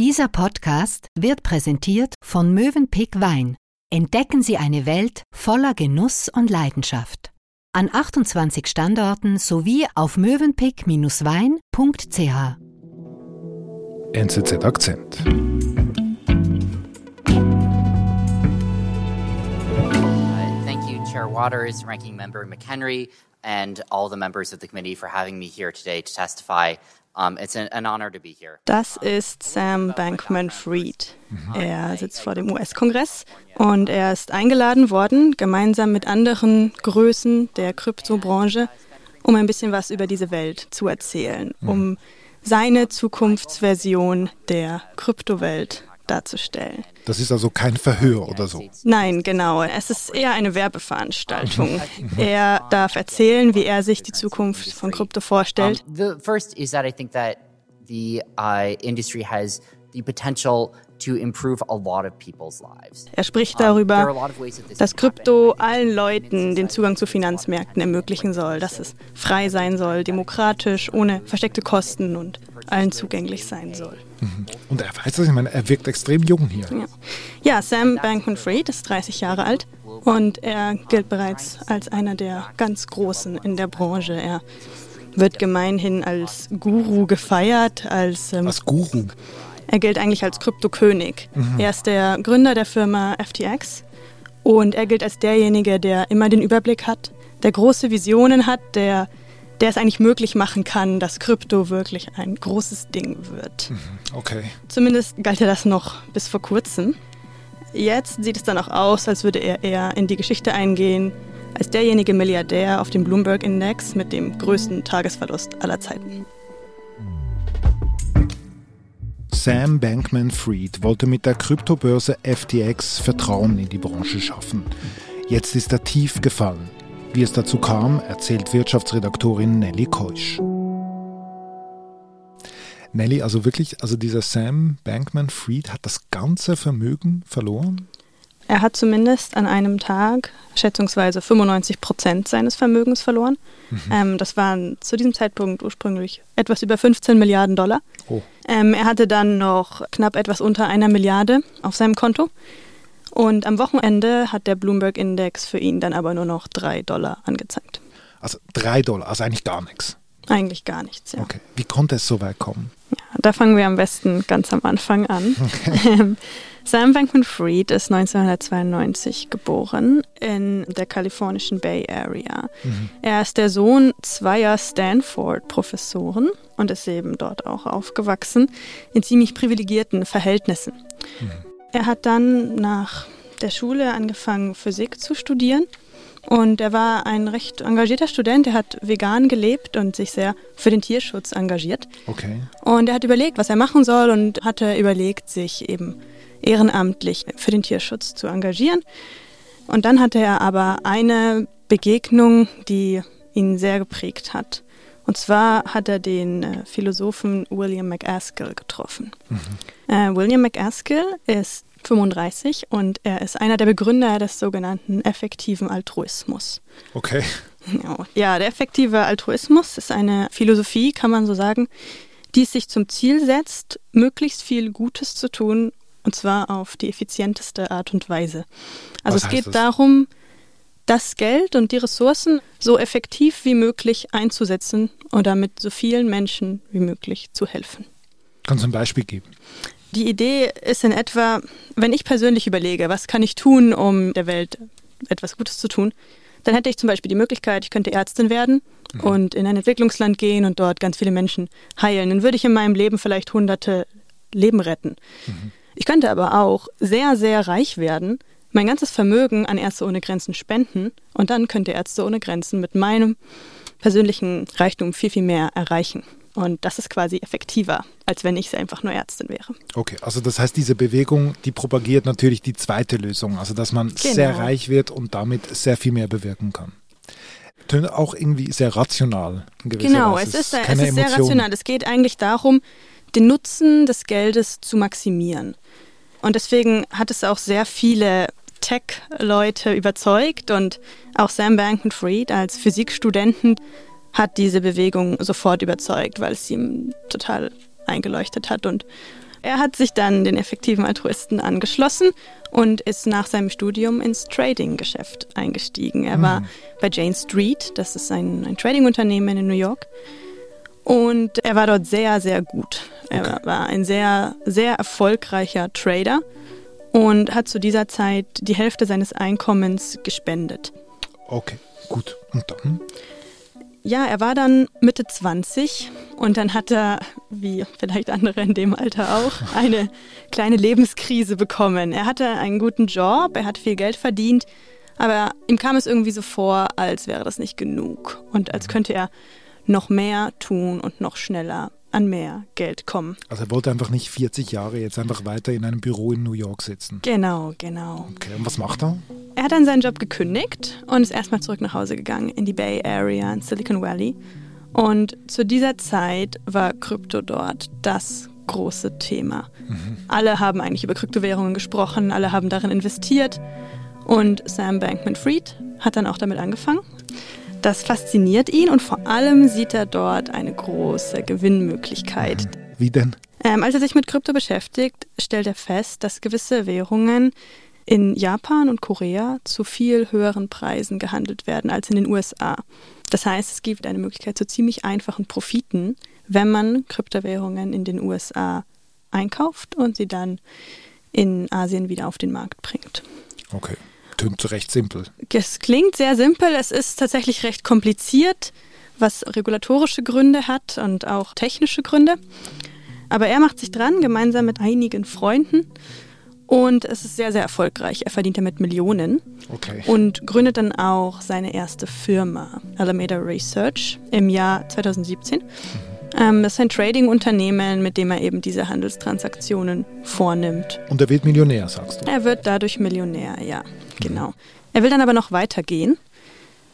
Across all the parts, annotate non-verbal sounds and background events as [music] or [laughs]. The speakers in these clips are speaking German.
Dieser Podcast wird präsentiert von Mövenpick Wein. Entdecken Sie eine Welt voller Genuss und Leidenschaft. An 28 Standorten sowie auf mövenpick-wein.ch. NZZ Akzent. Uh, thank you, Chair Waters, Ranking Member McHenry, and all the members of the committee for having me here today to testify. Um, it's an, an honor to be here. Das ist Sam Bankman-Fried. Er sitzt vor dem US-Kongress und er ist eingeladen worden, gemeinsam mit anderen Größen der Kryptobranche, um ein bisschen was über diese Welt zu erzählen, um seine Zukunftsversion der Kryptowelt darzustellen. Das ist also kein Verhör oder so. Nein, genau. Es ist eher eine Werbeveranstaltung. Er darf erzählen, wie er sich die Zukunft von Krypto vorstellt. Um, the first is that I think that the uh, industry has the potential to improve a lot of people's lives. Er spricht darüber, dass. Krypto allen Leuten den Zugang zu Finanzmärkten ermöglichen soll, dass es frei sein soll, demokratisch, ohne versteckte Kosten und allen zugänglich sein soll. Und er weiß das, ich meine, er wirkt extrem jung hier. Ja, ja Sam Bankman-Fried ist 30 Jahre alt und er gilt bereits als einer der ganz Großen in der Branche. Er wird gemeinhin als Guru gefeiert, als ähm, Als Guru. er gilt eigentlich als Kryptokönig. Er ist der Gründer der Firma FTX und er gilt als derjenige, der immer den Überblick hat, der große Visionen hat, der, der es eigentlich möglich machen kann, dass Krypto wirklich ein großes Ding wird. Okay. Zumindest galt er das noch bis vor kurzem. Jetzt sieht es dann auch aus, als würde er eher in die Geschichte eingehen, als derjenige Milliardär auf dem Bloomberg-Index mit dem größten Tagesverlust aller Zeiten. Sam Bankman-Fried wollte mit der Kryptobörse FTX Vertrauen in die Branche schaffen. Jetzt ist er tief gefallen. Wie es dazu kam, erzählt Wirtschaftsredaktorin Nelly Keusch. Nelly, also wirklich, also dieser Sam Bankman-Fried hat das ganze Vermögen verloren? Er hat zumindest an einem Tag schätzungsweise 95 Prozent seines Vermögens verloren. Ähm, das waren zu diesem Zeitpunkt ursprünglich etwas über 15 Milliarden Dollar. Oh. Ähm, er hatte dann noch knapp etwas unter einer Milliarde auf seinem Konto. Und am Wochenende hat der Bloomberg-Index für ihn dann aber nur noch drei Dollar angezeigt. Also drei Dollar, also eigentlich gar nichts. Eigentlich gar nichts, ja. Okay. Wie konnte es so weit kommen? Ja, da fangen wir am besten ganz am Anfang an. Ähm, [laughs] Sam Bankman-Fried ist 1992 geboren in der kalifornischen Bay Area. Er ist der Sohn zweier Stanford-Professoren und ist eben dort auch aufgewachsen in ziemlich privilegierten Verhältnissen. Er hat dann nach der Schule angefangen, Physik zu studieren. Und er war ein recht engagierter Student. Er hat vegan gelebt und sich sehr für den Tierschutz engagiert. Okay. Und er hat überlegt, was er machen soll und hatte überlegt, sich eben ehrenamtlich für den Tierschutz zu engagieren. Und dann hatte er aber eine Begegnung, die ihn sehr geprägt hat. Und zwar hat er den äh, Philosophen William McAskill getroffen. Äh, William McAskill ist 35 und er ist einer der Begründer des sogenannten effektiven Altruismus. Okay. Ja, der effektive Altruismus ist eine Philosophie, kann man so sagen, die es sich zum Ziel setzt, möglichst viel Gutes zu tun, und zwar auf die effizienteste Art und Weise. Also Was es geht das? darum, das Geld und die Ressourcen so effektiv wie möglich einzusetzen und damit so vielen Menschen wie möglich zu helfen. Kannst du ein Beispiel geben? Die Idee ist in etwa, wenn ich persönlich überlege, was kann ich tun, um der Welt etwas Gutes zu tun, dann hätte ich zum Beispiel die Möglichkeit, ich könnte Ärztin werden und in ein Entwicklungsland gehen und dort ganz viele Menschen heilen. Dann würde ich in meinem Leben vielleicht hunderte Leben retten. Ich könnte aber auch sehr, sehr reich werden, mein ganzes Vermögen an Ärzte ohne Grenzen spenden und dann könnte Ärzte ohne Grenzen mit meinem persönlichen Reichtum viel, viel mehr erreichen. Und das ist quasi effektiver, als wenn ich einfach nur Ärztin wäre. Okay, also das heißt, diese Bewegung, die propagiert natürlich die zweite Lösung, also dass man sehr Genau. reich wird und damit sehr viel mehr bewirken kann. Tönt auch irgendwie sehr rational. In Genau, Weise. es ist, es ist sehr rational. Es geht eigentlich darum, den Nutzen des Geldes zu maximieren. Und deswegen hat es auch sehr viele Tech-Leute überzeugt und auch Sam Bankman-Fried als Physikstudenten hat diese Bewegung sofort überzeugt, weil es ihm total eingeleuchtet hat und Er hat sich dann den effektiven Altruisten angeschlossen und ist nach seinem Studium ins Trading-Geschäft eingestiegen. Er war bei Jane Street, das ist ein, ein Trading-Unternehmen in New York. Und er war dort sehr, sehr gut. Er Okay. war ein sehr, sehr erfolgreicher Trader und hat zu dieser Zeit die Hälfte seines Einkommens gespendet. Okay, gut. Und dann? Ja, er war dann Mitte 20 und dann hat er, wie vielleicht andere in dem Alter auch, eine kleine Lebenskrise bekommen. Er hatte einen guten Job, er hat viel Geld verdient, aber ihm kam es irgendwie so vor, als wäre das nicht genug und als könnte er noch mehr tun und noch schneller an mehr Geld kommen. Also er wollte einfach nicht 40 Jahre jetzt einfach weiter in einem Büro in New York sitzen. Genau, genau. Okay, und was macht er? Er hat dann seinen Job gekündigt und ist erstmal zurück nach Hause gegangen in die Bay Area in Silicon Valley. Und zu dieser Zeit war Krypto dort das große Thema. Alle haben eigentlich über Kryptowährungen gesprochen, alle haben darin investiert. Und Sam Bankman-Fried hat dann auch damit angefangen. Das fasziniert ihn und vor allem sieht er dort eine große Gewinnmöglichkeit. Wie denn? Ähm, als er sich mit Krypto beschäftigt, stellt er fest, dass gewisse Währungen in Japan und Korea zu viel höheren Preisen gehandelt werden als in den USA. Das heißt, es gibt eine Möglichkeit zu ziemlich einfachen Profiten, wenn man Kryptowährungen in den USA einkauft und sie dann in Asien wieder auf den Markt bringt. Okay, tönt recht simpel. Es klingt sehr simpel, es ist tatsächlich recht kompliziert, was regulatorische Gründe hat und auch technische Gründe. Aber er macht sich dran, gemeinsam mit einigen Freunden. Und es ist sehr, sehr erfolgreich. Er verdient damit Millionen Okay. und gründet dann auch seine erste Firma, Alameda Research, im Jahr 2017. Ähm, das ist ein Trading-Unternehmen, mit dem er eben diese Handelstransaktionen vornimmt. Und er wird Millionär, sagst du? Er wird dadurch Millionär, ja, genau. Er will dann aber noch weitergehen.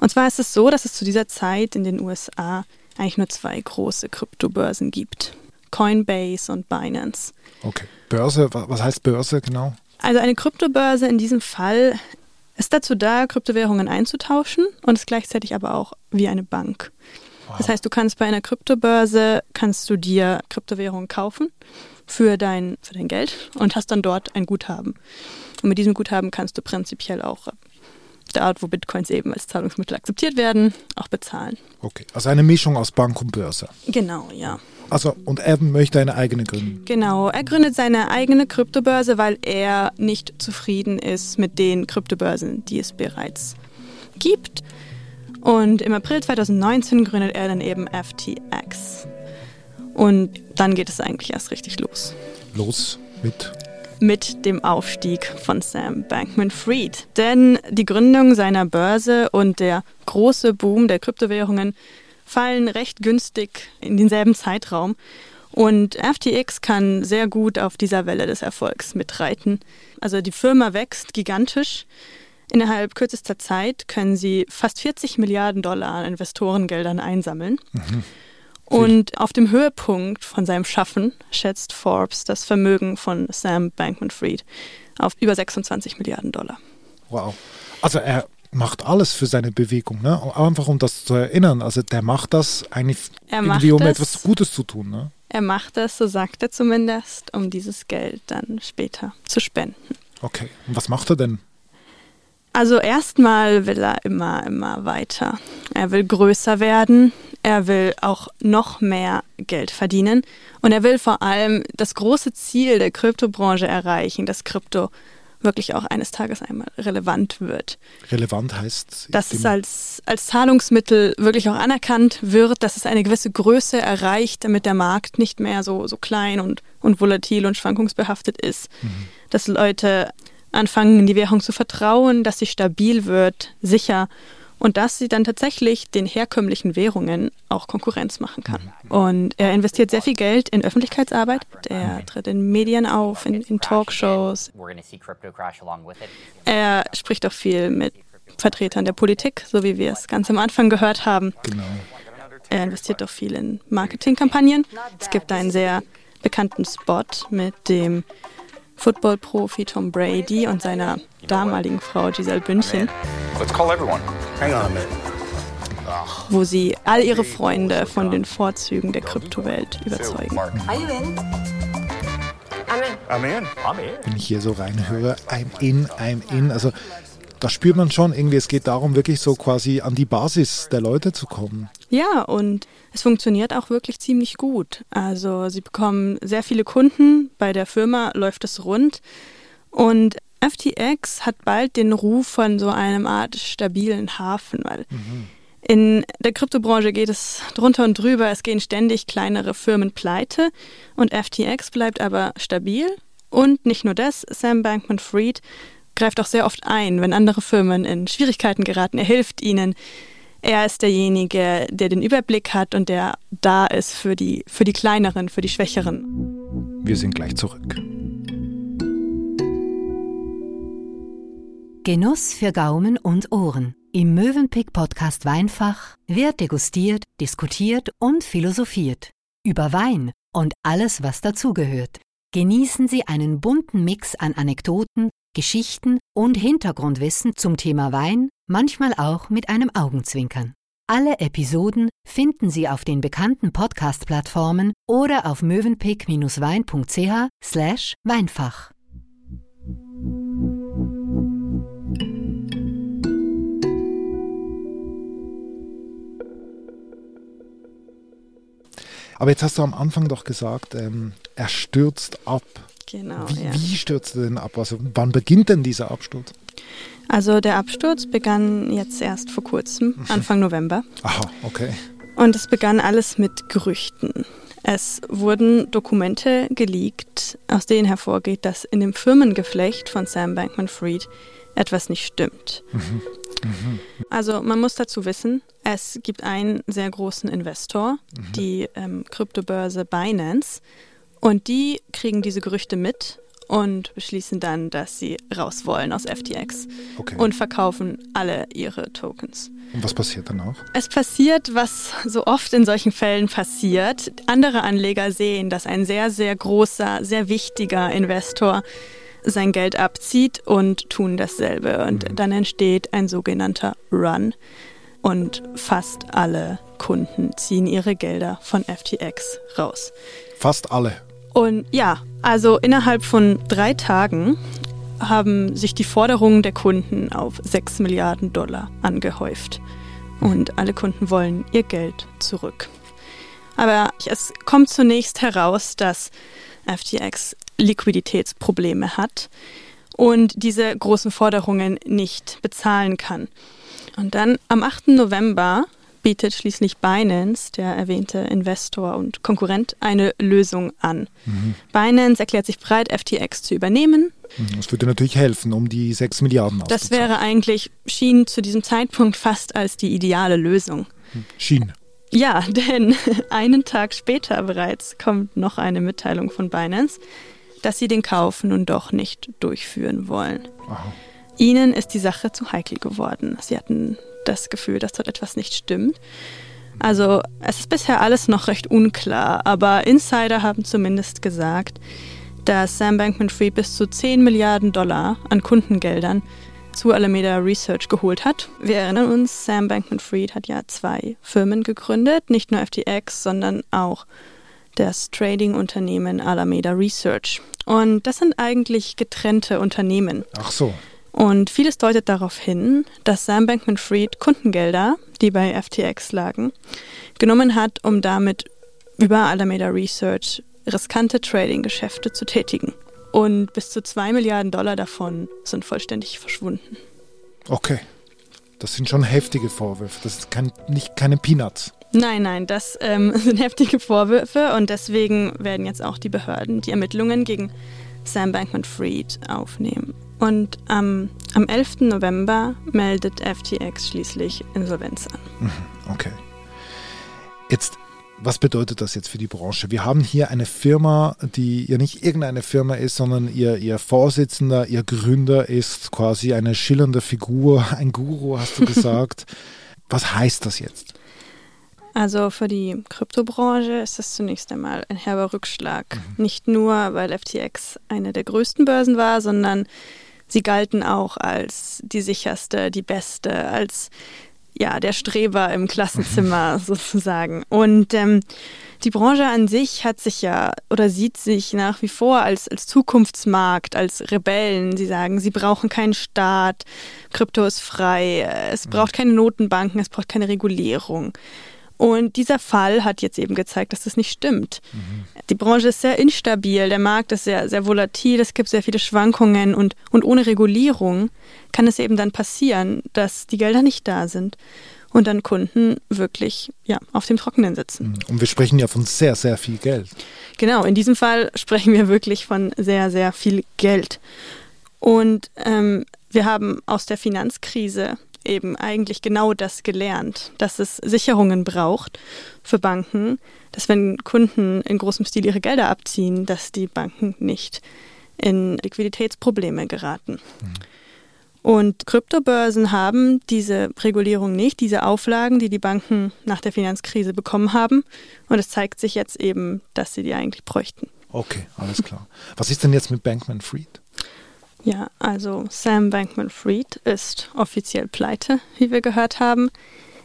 Und zwar ist es so, dass es zu dieser Zeit in den USA eigentlich nur zwei große Kryptobörsen gibt. Coinbase und Binance. Okay. Börse, wa- was heißt Börse genau? Also eine Kryptobörse in diesem Fall ist dazu da, Kryptowährungen einzutauschen und ist gleichzeitig aber auch wie eine Bank. Das heißt, du kannst bei einer Kryptobörse kannst du dir Kryptowährungen kaufen für dein, für dein Geld und hast dann dort ein Guthaben. Und mit diesem Guthaben kannst du prinzipiell auch äh, der Art, wo Bitcoins eben als Zahlungsmittel akzeptiert werden, auch bezahlen. Okay. Also eine Mischung aus Bank und Börse. Genau, ja. Also, und er möchte eine eigene gründen. Genau, er gründet seine eigene Kryptobörse, weil er nicht zufrieden ist mit den Kryptobörsen, die es bereits gibt. Und im April 2019 gründet er dann eben FTX. Und dann geht es eigentlich erst richtig los. Los mit. Mit dem Aufstieg von Sam Bankman-Fried. Denn die Gründung seiner Börse und der große Boom der Kryptowährungen fallen recht günstig in denselben Zeitraum. Und FTX kann sehr gut auf dieser Welle des Erfolgs mitreiten. Also die Firma wächst gigantisch. Innerhalb kürzester Zeit können sie fast 40 Milliarden Dollar an Investorengeldern einsammeln. Und auf dem Höhepunkt von seinem Schaffen schätzt Forbes das Vermögen von Sam Bankman-Fried auf über 26 Milliarden Dollar. Wow. Also er macht alles für seine Bewegung, ne? Einfach um das zu erinnern. Also der macht das eigentlich Er irgendwie, um das- etwas Gutes zu tun, ne? Er macht das, so sagt er zumindest, um dieses Geld dann später zu spenden. Okay. Und was macht er denn? Also erstmal will er immer, immer weiter. Er will größer werden, er will auch noch mehr Geld verdienen und er will vor allem das große Ziel der Kryptobranche erreichen, dass Krypto wirklich auch eines Tages einmal relevant wird. Relevant heißt. Dass es als, als Zahlungsmittel wirklich auch anerkannt wird, dass es eine gewisse Größe erreicht, damit der Markt nicht mehr so, so klein und, und volatil und schwankungsbehaftet ist. Dass Leute anfangen, in die Währung zu vertrauen, dass sie stabil wird, sicher und dass sie dann tatsächlich den herkömmlichen Währungen auch Konkurrenz machen kann. Und er investiert sehr viel Geld in Öffentlichkeitsarbeit. Er tritt in Medien auf, in, in Talkshows. Er spricht auch viel mit Vertretern der Politik, so wie wir es ganz am Anfang gehört haben. Genau. Er investiert auch viel in Marketingkampagnen. Es gibt einen sehr bekannten Spot mit dem Football-Profi Tom Brady und seiner damaligen Frau Giselle Bündchen, Let's call everyone. Hang on a minute. wo sie all ihre Freunde von den Vorzügen der Kryptowelt überzeugen. Wenn ich hier so reinhöre, I'm in, I'm in. Also da spürt man schon irgendwie, es geht darum, wirklich so quasi an die Basis der Leute zu kommen. Ja, und es funktioniert auch wirklich ziemlich gut. Also sie bekommen sehr viele Kunden, bei der Firma läuft es rund und FTX hat bald den Ruf von so einem Art stabilen Hafen, weil mhm. in der Kryptobranche geht es drunter und drüber, es gehen ständig kleinere Firmen pleite und FTX bleibt aber stabil. Und nicht nur das, Sam Bankman Fried greift auch sehr oft ein, wenn andere Firmen in Schwierigkeiten geraten. Er hilft ihnen. Er ist derjenige, der den Überblick hat und der da ist für die, für die kleineren, für die Schwächeren. Wir sind gleich zurück. Genuss für Gaumen und Ohren. Im Mövenpick Podcast Weinfach wird degustiert, diskutiert und philosophiert. Über Wein und alles, was dazugehört. Genießen Sie einen bunten Mix an Anekdoten, Geschichten und Hintergrundwissen zum Thema Wein, manchmal auch mit einem Augenzwinkern. Alle Episoden finden Sie auf den bekannten Podcast-Plattformen oder auf mövenpick-wein.ch slash Weinfach. Aber jetzt hast du am Anfang doch gesagt, ähm, er stürzt ab. Genau. Wie, ja. wie stürzt er denn ab? Also wann beginnt denn dieser Absturz? Also der Absturz begann jetzt erst vor kurzem, mhm. Anfang November. Aha, okay. Und es begann alles mit Gerüchten. Es wurden Dokumente geleakt, aus denen hervorgeht, dass in dem Firmengeflecht von Sam Bankman Fried etwas nicht stimmt. Mhm. Mhm. Also man muss dazu wissen, es gibt einen sehr großen Investor, mhm. die ähm, Kryptobörse Binance, und die kriegen diese Gerüchte mit und beschließen dann, dass sie raus wollen aus FTX okay. und verkaufen alle ihre Tokens. Und was passiert dann auch? Es passiert, was so oft in solchen Fällen passiert. Andere Anleger sehen, dass ein sehr, sehr großer, sehr wichtiger Investor sein Geld abzieht und tun dasselbe. Und mhm. dann entsteht ein sogenannter Run. Und fast alle Kunden ziehen ihre Gelder von FTX raus. Fast alle. Und ja, also innerhalb von drei Tagen haben sich die Forderungen der Kunden auf 6 Milliarden Dollar angehäuft. Und alle Kunden wollen ihr Geld zurück. Aber es kommt zunächst heraus, dass FTX Liquiditätsprobleme hat und diese großen Forderungen nicht bezahlen kann. Und dann am 8. November bietet schließlich Binance, der erwähnte Investor und Konkurrent, eine Lösung an. Mhm. Binance erklärt sich bereit, FTX zu übernehmen. Mhm, das würde natürlich helfen, um die 6 Milliarden Das wäre eigentlich, schien zu diesem Zeitpunkt fast als die ideale Lösung. Schien. Ja, [laughs] denn einen Tag später bereits kommt noch eine Mitteilung von Binance, dass sie den Kauf nun doch nicht durchführen wollen. Aha. Ihnen ist die Sache zu heikel geworden. Sie hatten das Gefühl, dass dort etwas nicht stimmt. Also es ist bisher alles noch recht unklar, aber Insider haben zumindest gesagt, dass Sam Bankman-Fried bis zu 10 Milliarden Dollar an Kundengeldern zu Alameda Research geholt hat. Wir erinnern uns, Sam Bankman-Fried hat ja zwei Firmen gegründet, nicht nur FTX, sondern auch das Trading-Unternehmen Alameda Research. Und das sind eigentlich getrennte Unternehmen. Ach so. Und vieles deutet darauf hin, dass Sam Bankman-Fried Kundengelder, die bei FTX lagen, genommen hat, um damit über Alameda Research riskante Trading-Geschäfte zu tätigen. Und bis zu zwei Milliarden Dollar davon sind vollständig verschwunden. Okay. Das sind schon heftige Vorwürfe. Das ist kein, nicht keine Peanuts. Nein, nein, das ähm, [laughs] sind heftige Vorwürfe und deswegen werden jetzt auch die Behörden die Ermittlungen gegen Sam Bankman-Fried aufnehmen. Und ähm, am 11. November meldet FTX schließlich Insolvenz an. Mhm, okay. Jetzt, was bedeutet das jetzt für die Branche? Wir haben hier eine Firma, die ja nicht irgendeine Firma ist, sondern ihr, ihr Vorsitzender, ihr Gründer ist quasi eine schillernde Figur, [laughs] ein Guru, hast du [laughs] gesagt. was heißt das jetzt? Also für die Kryptobranche ist das zunächst einmal ein herber Rückschlag. Mhm. Nicht nur, weil FTX eine der größten Börsen war, sondern sie galten auch als die sicherste, die beste, als ja, der Streber im Klassenzimmer [laughs] sozusagen. Und ähm, die Branche an sich hat sich ja oder sieht sich nach wie vor als, als Zukunftsmarkt, als Rebellen. Sie sagen, sie brauchen keinen Staat, Krypto ist frei, es braucht keine Notenbanken, es braucht keine Regulierung. Und dieser Fall hat jetzt eben gezeigt, dass das nicht stimmt. Mhm. Die Branche ist sehr instabil, der Markt ist sehr, sehr volatil, es gibt sehr viele Schwankungen und, und ohne Regulierung kann es eben dann passieren, dass die Gelder nicht da sind und dann Kunden wirklich ja, auf dem Trockenen sitzen. Mhm. Und wir sprechen ja von sehr, sehr viel Geld. Genau, in diesem Fall sprechen wir wirklich von sehr, sehr viel Geld. Und ähm, wir haben aus der Finanzkrise eben eigentlich genau das gelernt, dass es Sicherungen braucht für Banken, dass wenn Kunden in großem Stil ihre Gelder abziehen, dass die Banken nicht in Liquiditätsprobleme geraten. Mhm. Und Kryptobörsen haben diese Regulierung nicht, diese Auflagen, die die Banken nach der Finanzkrise bekommen haben. Und es zeigt sich jetzt eben, dass sie die eigentlich bräuchten. Okay, alles klar. Was ist denn jetzt mit Bankman Fried? Ja, also Sam Bankman Fried ist offiziell pleite, wie wir gehört haben.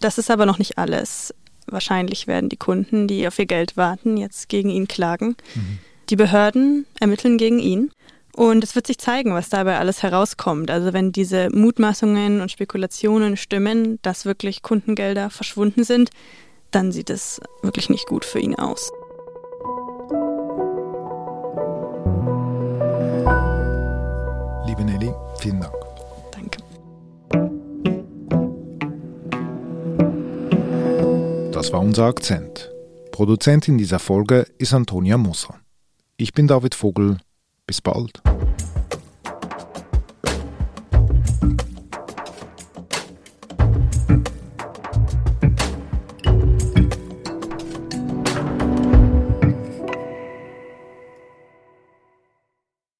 Das ist aber noch nicht alles. Wahrscheinlich werden die Kunden, die auf ihr Geld warten, jetzt gegen ihn klagen. Mhm. Die Behörden ermitteln gegen ihn. Und es wird sich zeigen, was dabei alles herauskommt. Also wenn diese Mutmaßungen und Spekulationen stimmen, dass wirklich Kundengelder verschwunden sind, dann sieht es wirklich nicht gut für ihn aus. Liebe Nelly, vielen Dank. Danke. Das war unser Akzent. Produzentin dieser Folge ist Antonia Moser. Ich bin David Vogel. Bis bald.